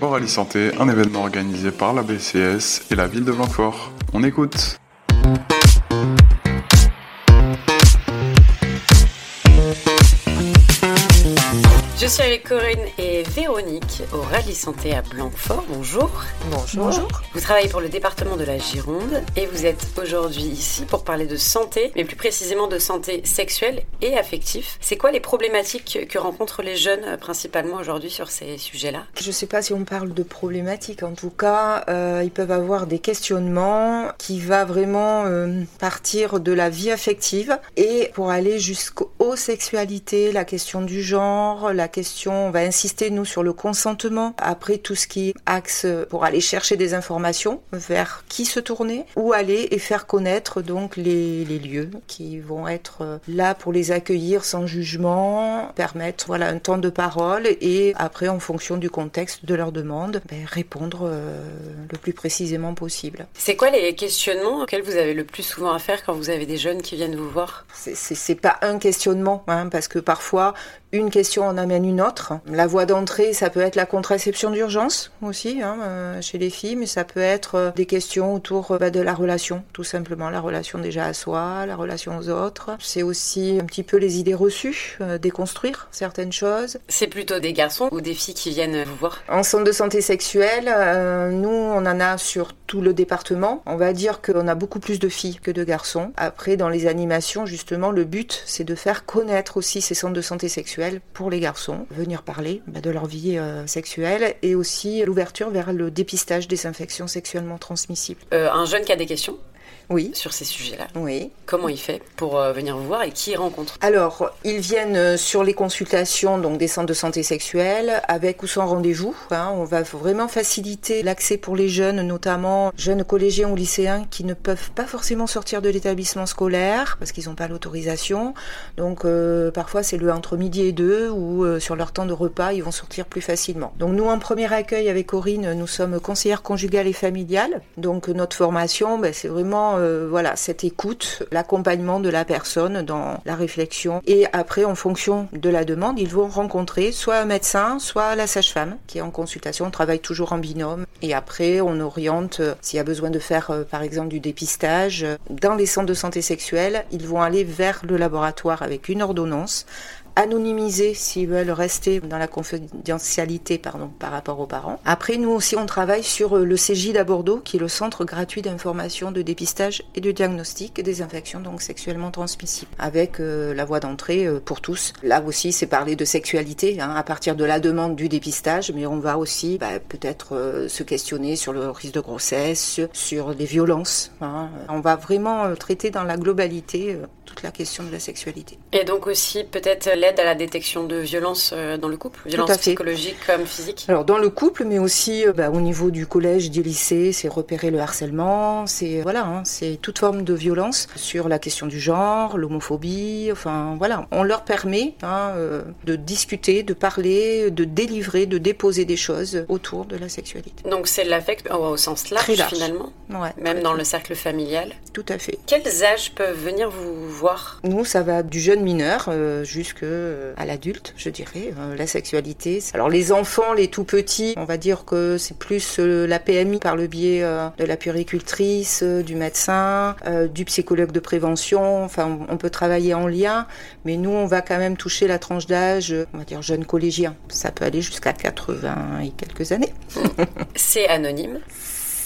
Oralie Santé, un événement organisé par la BCS et la ville de Blanquefort. On écoute. Je suis avec Corinne et Véronique au Rallye Santé à Blanquefort. Bonjour. Bonjour. Vous travaillez pour le département de la Gironde et vous êtes aujourd'hui ici pour parler de santé, mais plus précisément de santé sexuelle et affective. C'est quoi les problématiques que rencontrent les jeunes euh, principalement aujourd'hui sur ces sujets-là? Je ne sais pas si on parle de problématiques. En tout cas, euh, ils peuvent avoir des questionnements qui va vraiment euh, partir de la vie affective et pour aller jusqu'aux sexualités, la question du genre, la question, on va insister nous sur le consentement. Après tout ce qui axe pour aller chercher des informations vers qui se tourner, où aller et faire connaître donc les, les lieux qui vont être là pour les accueillir sans jugement, permettre voilà un temps de parole et après en fonction du contexte de leur demande, ben, répondre euh, le plus précisément possible. C'est quoi les questionnements auxquels vous avez le plus souvent à faire quand vous avez des jeunes qui viennent vous voir? C'est pas un questionnement, hein, parce que parfois une question en amène une autre. La voie d'entrée, ça peut être la contraception d'urgence aussi hein, euh, chez les filles, mais ça peut être euh, des questions autour euh, bah, de la relation, tout simplement la relation déjà à soi, la relation aux autres. C'est aussi un petit peu les idées reçues, déconstruire certaines choses. C'est plutôt des garçons ou des filles qui viennent vous voir? En centre de santé sexuelle, nous on en a sur tout le département. On va dire qu'on a beaucoup plus de filles que de garçons. Après, dans les animations, justement, le but c'est de faire connaître aussi ces centres de santé sexuelle pour les garçons, venir parler bah, de leur vie euh, sexuelle et aussi l'ouverture vers le dépistage des infections sexuellement transmissibles. Euh, un jeune qui a des questions oui. sur ces sujets-là. Oui. Comment il fait pour euh, venir vous voir et qui il rencontre? Alors, ils viennent euh, sur les consultations donc des centres de santé sexuelle avec ou sans rendez-vous. Hein. On va vraiment faciliter l'accès pour les jeunes, notamment jeunes collégiens ou lycéens qui ne peuvent pas forcément sortir de l'établissement scolaire parce qu'ils n'ont pas l'autorisation. Donc, euh, parfois, c'est le entre midi et deux ou sur leur temps de repas, ils vont sortir plus facilement. Donc, nous, en premier accueil avec Corinne, nous sommes conseillères conjugales et familiales. Donc, notre formation, ben, c'est vraiment euh, voilà cette écoute, l'accompagnement de la personne dans la réflexion. Et après, en fonction de la demande, ils vont rencontrer soit un médecin, soit la sage-femme qui est en consultation. On travaille toujours en binôme. Et après, on oriente euh, s'il y a besoin de faire, euh, par exemple, du dépistage. Dans les centres de santé sexuelle, ils vont aller vers le laboratoire avec une ordonnance anonymiser s'ils veulent rester dans la confidentialité pardon, par rapport aux parents. Après, nous aussi, on travaille sur euh, le CJ à Bordeaux, qui est le centre gratuit d'information, de dépistage et de diagnostic des infections donc sexuellement transmissibles, avec euh, la voie d'entrée euh, pour tous. Là aussi, c'est parler de sexualité hein, à partir de la demande du dépistage, mais on va aussi bah, peut-être se questionner sur le risque de grossesse, sur les violences. Hein. On va vraiment traiter dans la globalité toute la question de la sexualité. Et donc aussi peut-être l'aide à la détection de violences euh, dans le couple, violences psychologiques comme physiques Alors dans le couple, mais aussi euh, bah, au niveau du collège, du lycée, c'est repérer le harcèlement, c'est voilà, hein, c'est toute forme de violence sur la question du genre, l'homophobie, enfin voilà, on leur permet hein, euh, de discuter, de parler, de délivrer, de déposer des choses autour de la sexualité. Donc c'est l'affect au sens large, finalement, ouais, même dans le cercle familial. Tout à fait. Quels âges peuvent venir vous voir? Nous, ça va du jeune mineur euh, à l'adulte, je dirais, euh, la sexualité. Alors les enfants, les tout petits, on va dire que c'est plus euh, la PMI par le biais de la puricultrice, du médecin, du psychologue de prévention. Enfin, on peut travailler en lien, mais nous, on va quand même toucher la tranche d'âge, on va dire jeune collégien. Ça peut aller jusqu'à 80 et quelques années. c'est anonyme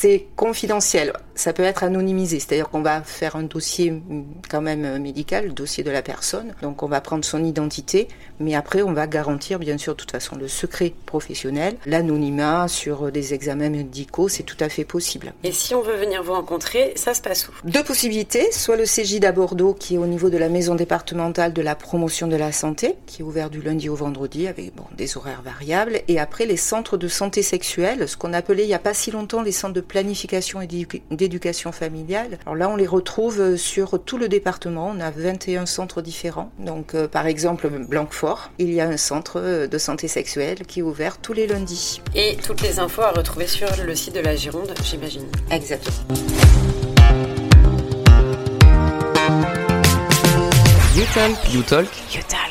c'est confidentiel. Ça peut être anonymisé, c'est-à-dire qu'on va faire un dossier mm, quand même euh, médical, le dossier de la personne. Donc on va prendre son identité, mais après on va garantir bien sûr de toute façon le secret professionnel, l'anonymat sur euh, des examens médicaux, c'est tout à fait possible. Et si on veut venir vous rencontrer, ça se passe où? Deux possibilités, soit le CJ à Bordeaux qui est au niveau de la maison départementale de la promotion de la santé, qui est ouvert du lundi au vendredi avec bon, des horaires variables, et après les centres de santé sexuelle, ce qu'on appelait il n'y a pas si longtemps les centres de planification et d'éducation familiale. Alors là, on les retrouve euh, sur tout le département. On a 21 centres différents. Donc, euh, par exemple, Blanquefort, il y a un centre euh, de santé sexuelle qui est ouvert tous les lundis. Et toutes les infos à retrouver sur le site de la Gironde, j'imagine. Exactement. You talk. You talk. You talk.